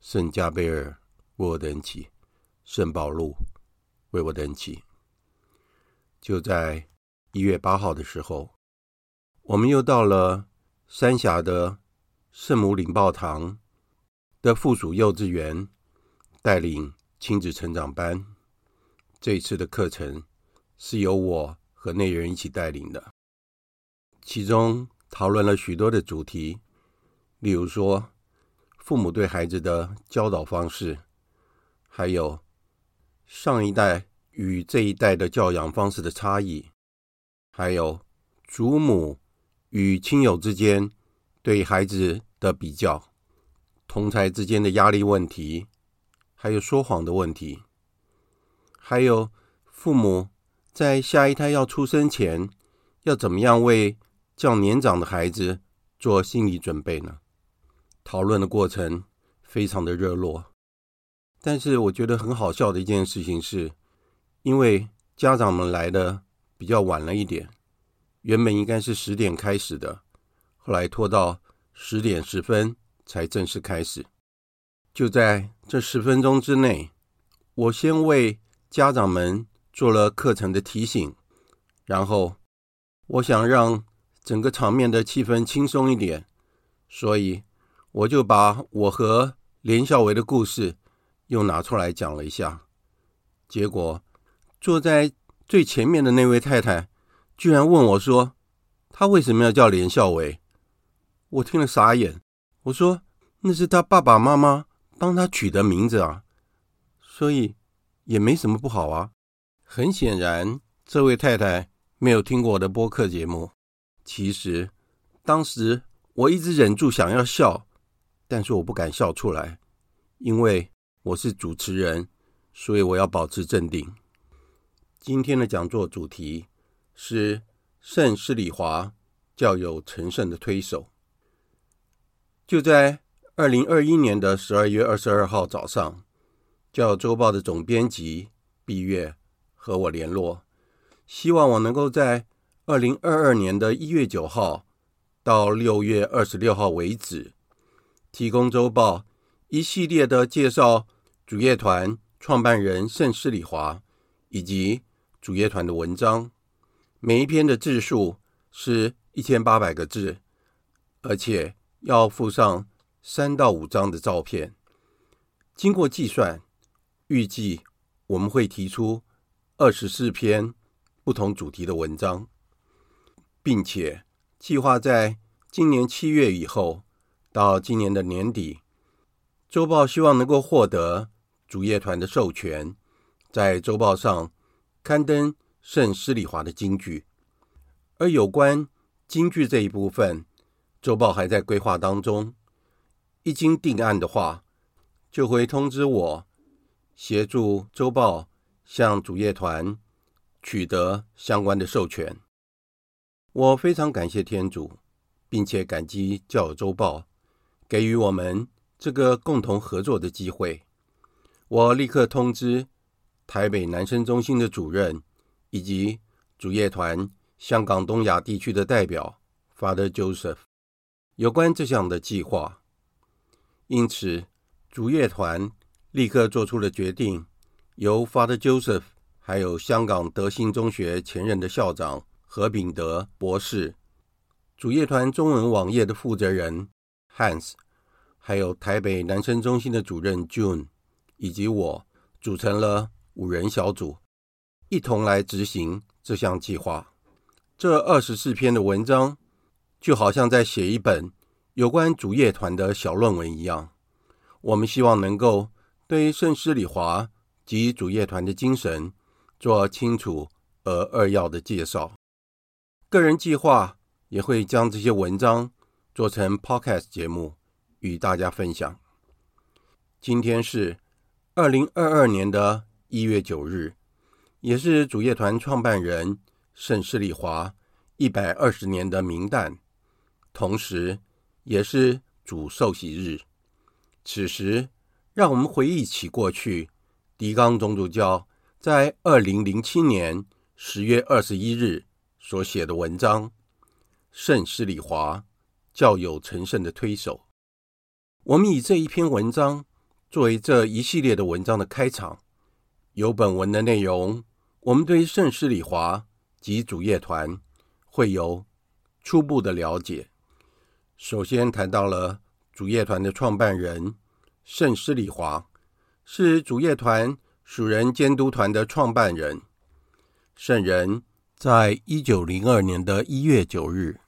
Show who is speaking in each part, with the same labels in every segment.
Speaker 1: 圣加贝尔为我等祈，圣保禄为我等祈。就在一月八号的时候，我们又到了三峡的圣母领报堂的附属幼稚园，带领亲子成长班。这一次的课程是由我和内人一起带领的，其中讨论了许多的主题，例如说，父母对孩子的教导方式，还有上一代与这一代的教养方式的差异，还有祖母与亲友之间对孩子的比较，同才之间的压力问题，还有说谎的问题，还有父母在下一胎要出生前要怎么样为较年长的孩子做心理准备呢？讨论的过程非常的热络，但是我觉得很好笑的一件事情是，因为家长们来的比较晚了一点，原本应该是十点开始的，后来拖到十点十分才正式开始。就在这十分钟之内，我先为家长们做了课程的提醒，然后我想让整个场面的气氛轻松一点，所以。我就把我和连孝维的故事又拿出来讲了一下，结果坐在最前面的那位太太居然问我说：“他为什么要叫连孝维？”我听了傻眼。我说：“那是他爸爸妈妈帮他取的名字啊，所以也没什么不好啊。”很显然，这位太太没有听过我的播客节目。其实当时我一直忍住想要笑。但是我不敢笑出来，因为我是主持人，所以我要保持镇定。今天的讲座主题是圣施礼华教友成圣的推手。就在二零二一年的十二月二十二号早上，教周报的总编辑毕月和我联络，希望我能够在二零二二年的一月九号到六月二十六号为止，提供周报一系列的介绍主业团创办人盛世礼华以及主业团的文章，每一篇的字数是一千八百个字，而且要附上三到五张的照片。经过计算，预计我们会提出二十四篇不同主题的文章，并且计划在今年七月以后到今年的年底，周报希望能够获得主业团的授权，在周报上。刊登圣施礼华的金句，而有关京剧这一部分，周报还在规划当中。一经定案的话，就会通知我，协助周报向主业团取得相关的授权。我非常感谢天主，并且感激教周报给予我们这个共同合作的机会。我立刻通知。台北男生中心的主任以及主业团香港东亚地区的代表 Father Joseph 有关这项的计划，因此主业团立刻做出了决定，由 Father Joseph 还有香港德信中学前任的校长何炳德博士、主业团中文网页的负责人 Hans，还有台北男生中心的主任 June 以及我组成了。五人小组一同来执行这项计划。这二十四篇的文章，就好像在写一本有关主业团的小论文一样。我们希望能够对圣施礼华及主业团的精神做清楚而扼要的介绍。个人计划也会将这些文章做成 Podcast 节目与大家分享。今天是二零二二年的。一月九日，也是主业团创办人圣施礼华一百二十年的冥诞，同时也是主受洗日。此时，让我们回忆起过去，狄刚总主教在二零零七年十月二十一日所写的文章《圣施礼华较有成圣的推手》。我们以这一篇文章作为这一系列的文章的开场。由本文的内容，我们对圣施礼华及主业团会有初步的了解。首先谈到了主业团的创办人圣施礼华，是主业团属人监督团的创办人。圣人在一九零二年的一月九日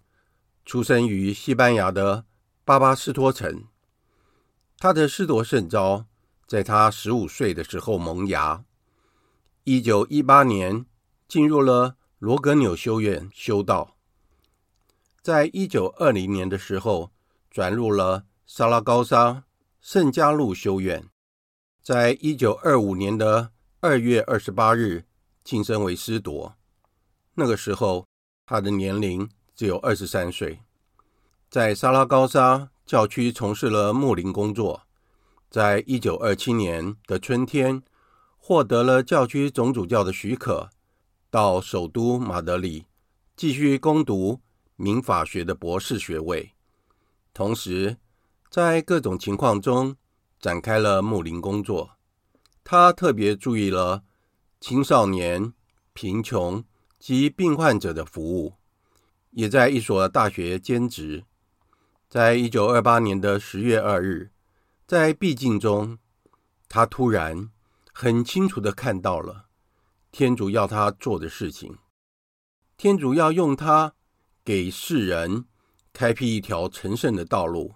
Speaker 1: 出生于西班牙的巴巴斯托城，他的师铎圣召在他十五岁的时候萌芽。一九一八年，进入了罗格纽修院修道。在一九二零年的时候，转入了萨拉高沙圣加禄修院。在一九二五年的二月二十八日，晋升为师铎。那个时候，他的年龄只有二十三岁。在萨拉高沙教区从事了牧灵工作。在一九二七年的春天，获得了教区总主教的许可，到首都马德里继续攻读民法学的博士学位，同时在各种情况中展开了牧灵工作。他特别注意了青少年、贫穷及病患者的服务，也在一所大学兼职。在一九二八年的十月二日，在闭境中，他突然。很清楚的看到了天主要他做的事情，天主要用他给世人开辟一条成圣的道路，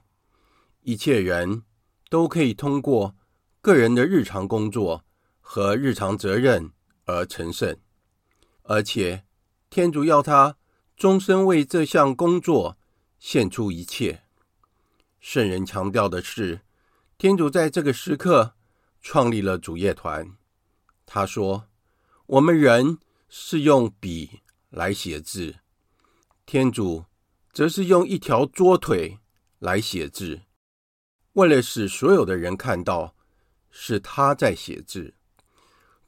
Speaker 1: 一切人都可以通过个人的日常工作和日常责任而成圣，而且天主要他终身为这项工作献出一切。圣人强调的是，天主在这个时刻。创立了主业团。他说：“我们人是用笔来写字，天主则是用一条桌腿来写字，为了使所有的人看到是他在写字。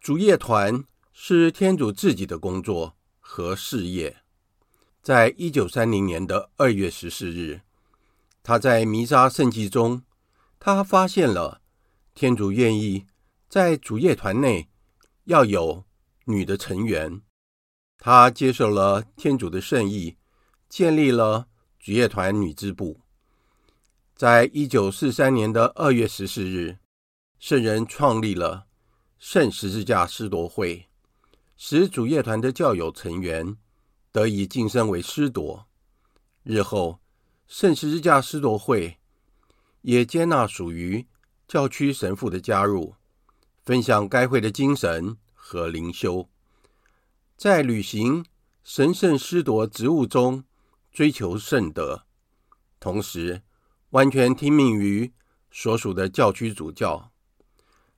Speaker 1: 主业团是天主自己的工作和事业。在一九三零年的二月十四日，他在弥撒圣祭中，他发现了天主愿意在主业团内要有女的成员。他接受了天主的圣意，建立了主业团女支部。在一九四三年的二月十四日，圣人创立了圣十字架司铎会，使主业团的教友成员得以晋升为司铎。日后，圣十字架司铎会也接纳属于教区神父的加入，分享该会的精神和灵修。在履行神圣司铎职务中，追求圣德，同时完全听命于所属的教区主教。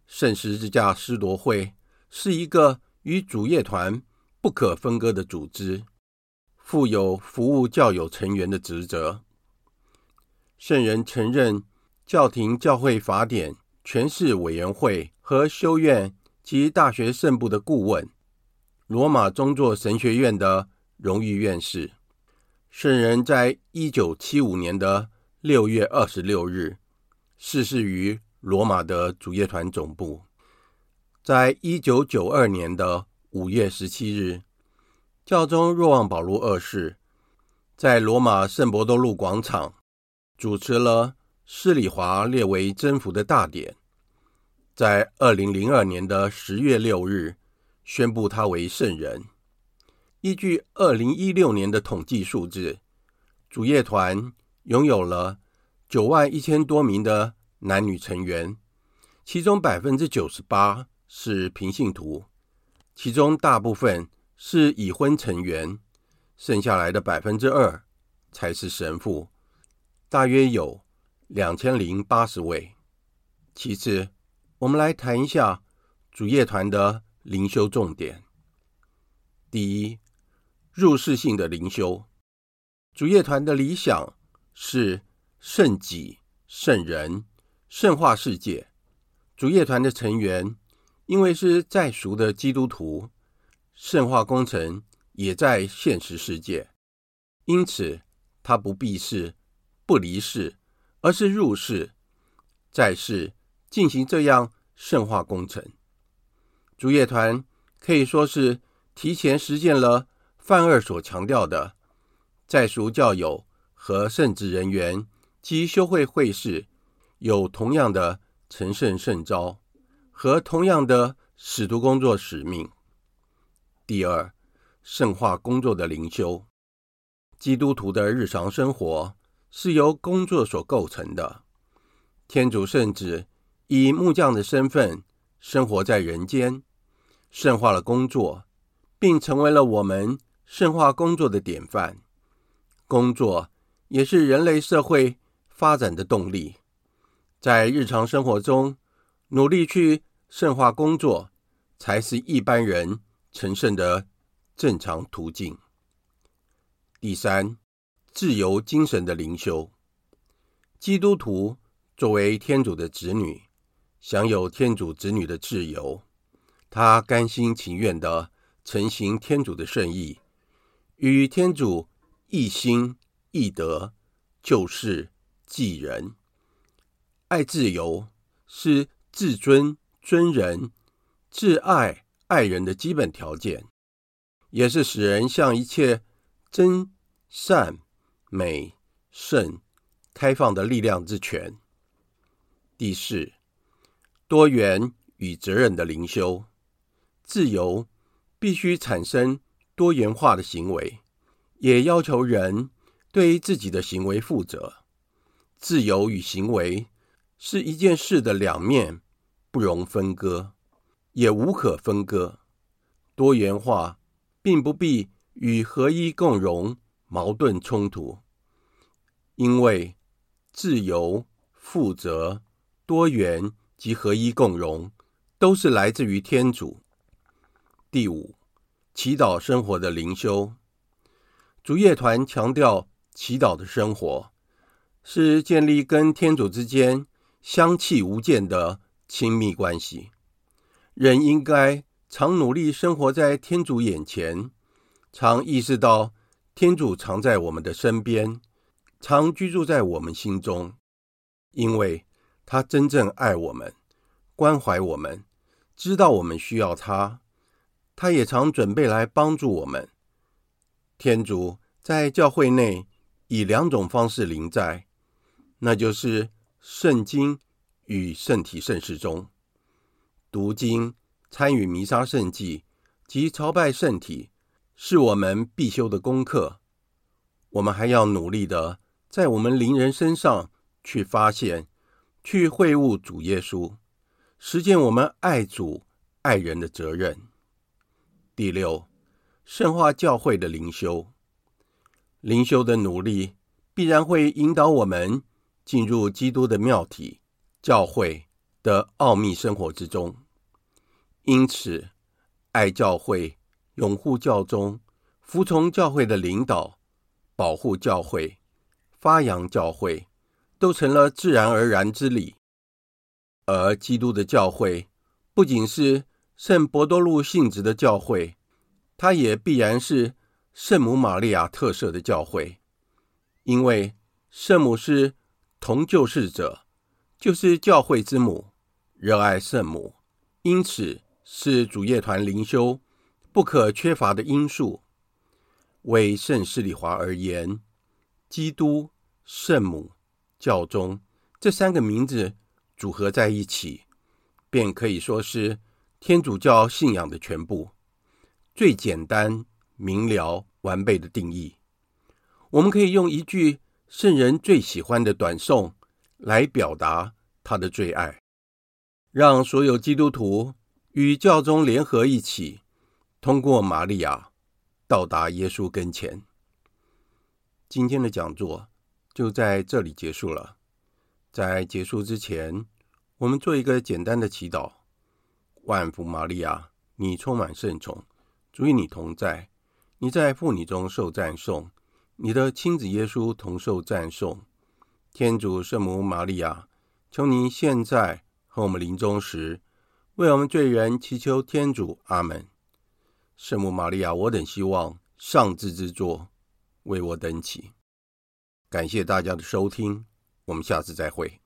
Speaker 1: 圣十字架司铎会是一个与主业团不可分割的组织，负有服务教友成员的职责。圣人曾任教廷教会法典诠释委员会和修院及大学圣部的顾问。罗马宗座神学院的荣誉院士，圣人在一九七五年的六月二十六日逝世于罗马的主业团总部。在一九九二年的五月十七日，教宗若望保禄二世在罗马圣伯多禄广场主持了施礼华列为征服的大典。在二零零二年的十月六日，宣布他为圣人。依据二零一六年的统计数字，主业团拥有了九万一千多名的男女成员，其中百分之九十八是平信徒，其中大部分是已婚成员，剩下来的百分之二才是神父，大约有两千零八十位。其次，我们来谈一下主业团的。灵修重点：第一，入世性的灵修。主业团的理想是圣己、圣人、圣化世界。主业团的成员因为是在俗的基督徒，圣化工程也在现实世界，因此他不避世、不离世，而是入世，在世进行这样圣化工程。主业团可以说是提前实践了范二所强调的，在俗教友和圣职人员及修会会士有同样的成圣圣招和同样的使徒工作使命。第二，圣化工作的灵修，基督徒的日常生活是由工作所构成的。天主圣子以木匠的身份生活在人间。圣化了工作，并成为了我们圣化工作的典范。工作也是人类社会发展的动力。在日常生活中，努力去圣化工作，才是一般人成圣的正常途径。第三，自由精神的灵修。基督徒作为天主的子女，享有天主子女的自由。他甘心情愿地承行天主的圣意，与天主一心一德，救世济人。爱自由是自尊尊人、自爱爱人的基本条件，也是使人向一切真善美圣开放的力量之泉。第四，多元与责任的灵修。自由必须产生多元化的行为，也要求人对于自己的行为负责。自由与行为是一件事的两面，不容分割，也无可分割。多元化并不必与合一共荣矛盾冲突，因为自由、负责、多元及合一共荣都是来自于天主。第五，祈祷生活的灵修。主业团强调祈祷的生活，是建立跟天主之间相契无间的亲密关系。人应该常努力生活在天主眼前，常意识到天主常在我们的身边，常居住在我们心中，因为他真正爱我们，关怀我们，知道我们需要他，他也常准备来帮助我们。天主在教会内以两种方式临在，那就是圣经与圣体圣事中。读经、参与弥撒圣祭及朝拜圣体，是我们必修的功课。我们还要努力的在我们邻人身上去发现、去会悟主耶稣，实践我们爱主爱人的责任。第六。圣化教会的灵修，灵修的努力必然会引导我们进入基督的庙体教会的奥秘生活之中。因此，爱教会、拥护教宗、服从教会的领导、保护教会、发扬教会，都成了自然而然之理。而基督的教会不仅是圣伯多禄性质的教会。它也必然是圣母玛利亚特色的教会，因为圣母是同救世者，就是教会之母，热爱圣母，因此是主业团灵修不可缺乏的因素。为圣施礼华而言，基督、圣母、教宗这三个名字组合在一起，便可以说是天主教信仰的全部。最简单、明了、完备的定义，我们可以用一句圣人最喜欢的短颂来表达他的最爱，让所有基督徒与教宗联合一起，通过玛利亚到达耶稣跟前。今天的讲座就在这里结束了。在结束之前，我们做一个简单的祈祷：万福玛利亚，你充满圣宠。主与你同在，你在妇女中受赞颂，你的亲子耶稣同受赞颂。天主圣母玛利亚，求你现在和我们临终时，为我们罪人祈求天主。阿门。圣母玛利亚，我等希望上至之作为我等起。感谢大家的收听，我们下次再
Speaker 2: 会。